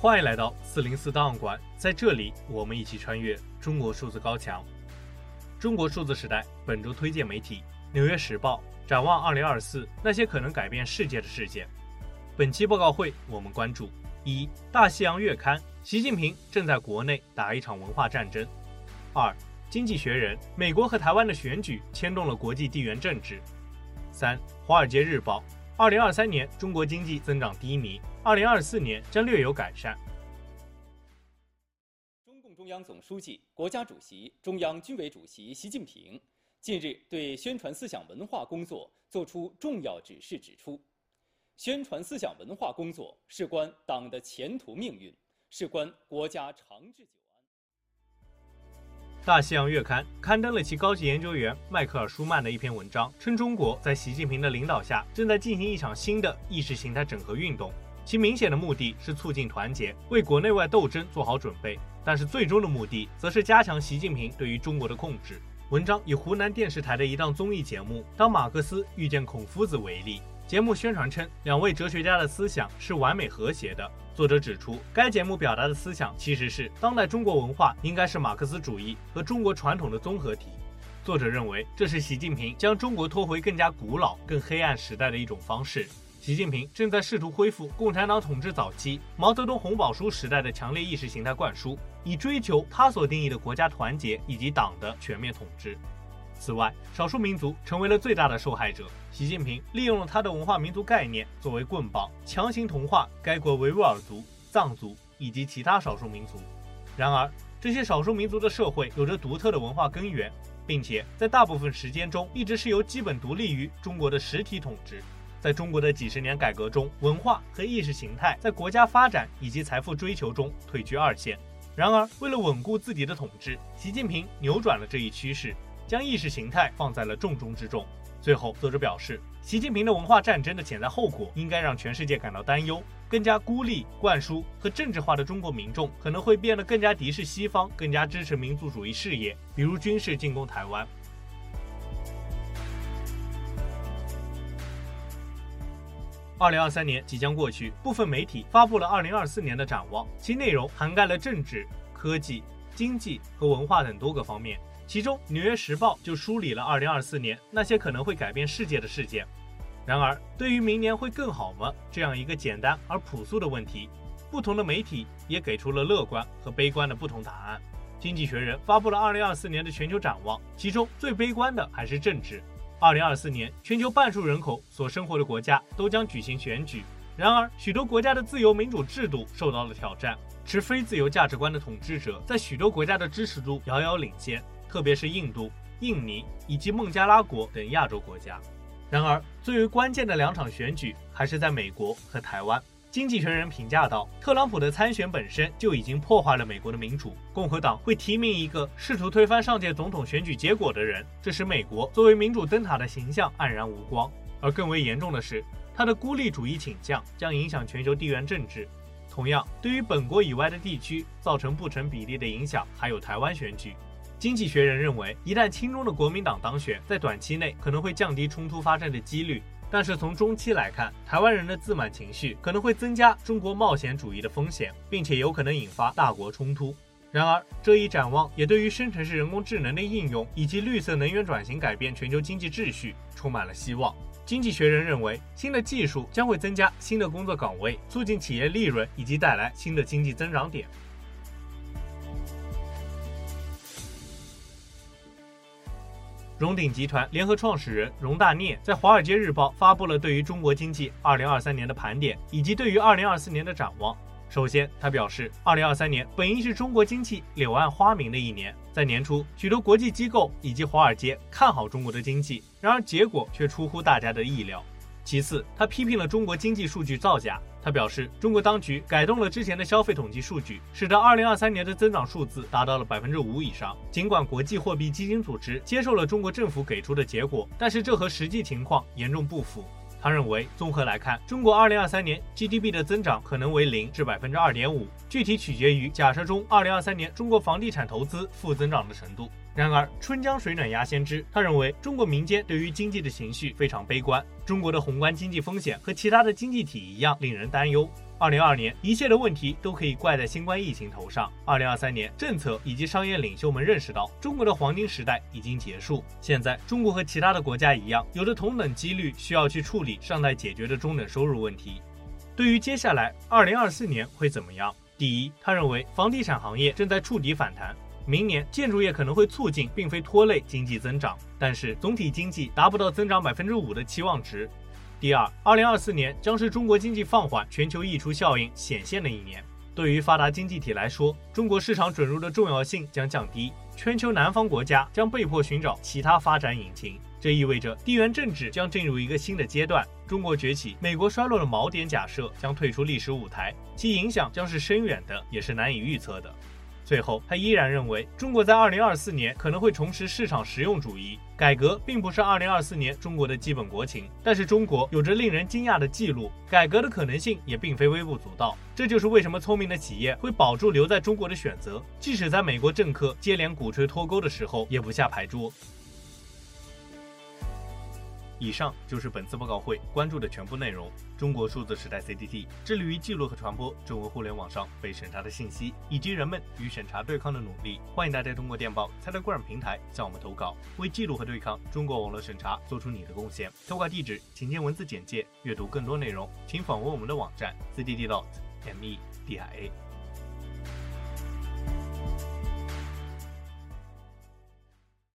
欢迎来到四零四档案馆，在这里我们一起穿越中国数字高墙。中国数字时代本周推荐媒体《纽约时报》，展望二零二四那些可能改变世界的事件。本期报告会我们关注：一、大西洋月刊，习近平正在国内打一场文化战争；二、经济学人，美国和台湾的选举牵动了国际地缘政治；三、华尔街日报。二零二三年，中国经济增长低迷，二零二四年将略有改善。中共中央总书记、国家主席、中央军委主席习近平近日对宣传思想文化工作作出重要指示，指出，宣传思想文化工作事关党的前途命运，事关国家长治久。大西洋月刊刊登了其高级研究员迈克尔·舒曼的一篇文章，称中国在习近平的领导下正在进行一场新的意识形态整合运动，其明显的目的是促进团结，为国内外斗争做好准备，但是最终的目的则是加强习近平对于中国的控制。文章以湖南电视台的一档综艺节目《当马克思遇见孔夫子》为例。节目宣传称，两位哲学家的思想是完美和谐的。作者指出，该节目表达的思想其实是当代中国文化应该是马克思主义和中国传统的综合体。作者认为，这是习近平将中国拖回更加古老、更黑暗时代的一种方式。习近平正在试图恢复共产党统治早期毛泽东红宝书时代的强烈意识形态灌输，以追求他所定义的国家团结以及党的全面统治。此外，少数民族成为了最大的受害者。习近平利用了他的文化民族概念作为棍棒，强行同化该国维吾尔族、藏族以及其他少数民族。然而，这些少数民族的社会有着独特的文化根源，并且在大部分时间中一直是由基本独立于中国的实体统治。在中国的几十年改革中，文化和意识形态在国家发展以及财富追求中退居二线。然而，为了稳固自己的统治，习近平扭转了这一趋势。将意识形态放在了重中之重。最后，作者表示，习近平的文化战争的潜在后果应该让全世界感到担忧。更加孤立、灌输和政治化的中国民众可能会变得更加敌视西方，更加支持民族主义事业，比如军事进攻台湾。二零二三年即将过去，部分媒体发布了二零二四年的展望，其内容涵盖了政治、科技、经济和文化等多个方面。其中，《纽约时报》就梳理了2024年那些可能会改变世界的事件。然而，对于明年会更好吗？这样一个简单而朴素的问题，不同的媒体也给出了乐观和悲观的不同答案。《经济学人》发布了2024年的全球展望，其中最悲观的还是政治。2024年，全球半数人口所生活的国家都将举行选举。然而，许多国家的自由民主制度受到了挑战，持非自由价值观的统治者在许多国家的支持度遥遥领先。特别是印度、印尼以及孟加拉国等亚洲国家。然而，最为关键的两场选举还是在美国和台湾。经济学人评价道：“特朗普的参选本身就已经破坏了美国的民主。共和党会提名一个试图推翻上届总统选举结果的人，这使美国作为民主灯塔的形象黯然无光。而更为严重的是，他的孤立主义倾向将影响全球地缘政治。同样，对于本国以外的地区造成不成比例的影响，还有台湾选举。”经济学人认为，一旦亲中的国民党当选，在短期内可能会降低冲突发生的几率，但是从中期来看，台湾人的自满情绪可能会增加中国冒险主义的风险，并且有可能引发大国冲突。然而，这一展望也对于生成式人工智能的应用以及绿色能源转型改变全球经济秩序充满了希望。经济学人认为，新的技术将会增加新的工作岗位，促进企业利润以及带来新的经济增长点。荣鼎集团联合创始人荣大聂在《华尔街日报》发布了对于中国经济2023年的盘点，以及对于2024年的展望。首先，他表示，2023年本应是中国经济柳暗花明的一年。在年初，许多国际机构以及华尔街看好中国的经济，然而结果却出乎大家的意料。其次，他批评了中国经济数据造假。他表示，中国当局改动了之前的消费统计数据，使得2023年的增长数字达到了百分之五以上。尽管国际货币基金组织接受了中国政府给出的结果，但是这和实际情况严重不符。他认为，综合来看，中国2023年 GDP 的增长可能为零至百分之二点五，具体取决于假设中2023年中国房地产投资负增长的程度。然而，春江水暖鸭先知。他认为，中国民间对于经济的情绪非常悲观。中国的宏观经济风险和其他的经济体一样令人担忧。二零二年一切的问题都可以怪在新冠疫情头上。二零二三年，政策以及商业领袖们认识到，中国的黄金时代已经结束。现在，中国和其他的国家一样，有着同等几率需要去处理尚待解决的中等收入问题。对于接下来二零二四年会怎么样？第一，他认为房地产行业正在触底反弹，明年建筑业可能会促进，并非拖累经济增长，但是总体经济达不到增长百分之五的期望值。第二，二零二四年将是中国经济放缓、全球溢出效应显现的一年。对于发达经济体来说，中国市场准入的重要性将降低，全球南方国家将被迫寻找其他发展引擎。这意味着地缘政治将进入一个新的阶段。中国崛起、美国衰落的锚点假设将退出历史舞台，其影响将是深远的，也是难以预测的。最后，他依然认为，中国在二零二四年可能会重拾市场实用主义。改革并不是二零二四年中国的基本国情，但是中国有着令人惊讶的记录，改革的可能性也并非微不足道。这就是为什么聪明的企业会保住留在中国的选择，即使在美国政客接连鼓吹脱钩的时候，也不下牌桌。以上就是本次报告会关注的全部内容。中国数字时代 CDT 致力于记录和传播中文互联网上被审查的信息，以及人们与审查对抗的努力。欢迎大家通过电报、Telegram 平台向我们投稿，为记录和对抗中国网络审查做出你的贡献。投稿地址请见文字简介。阅读更多内容，请访问我们的网站：cddlot.media。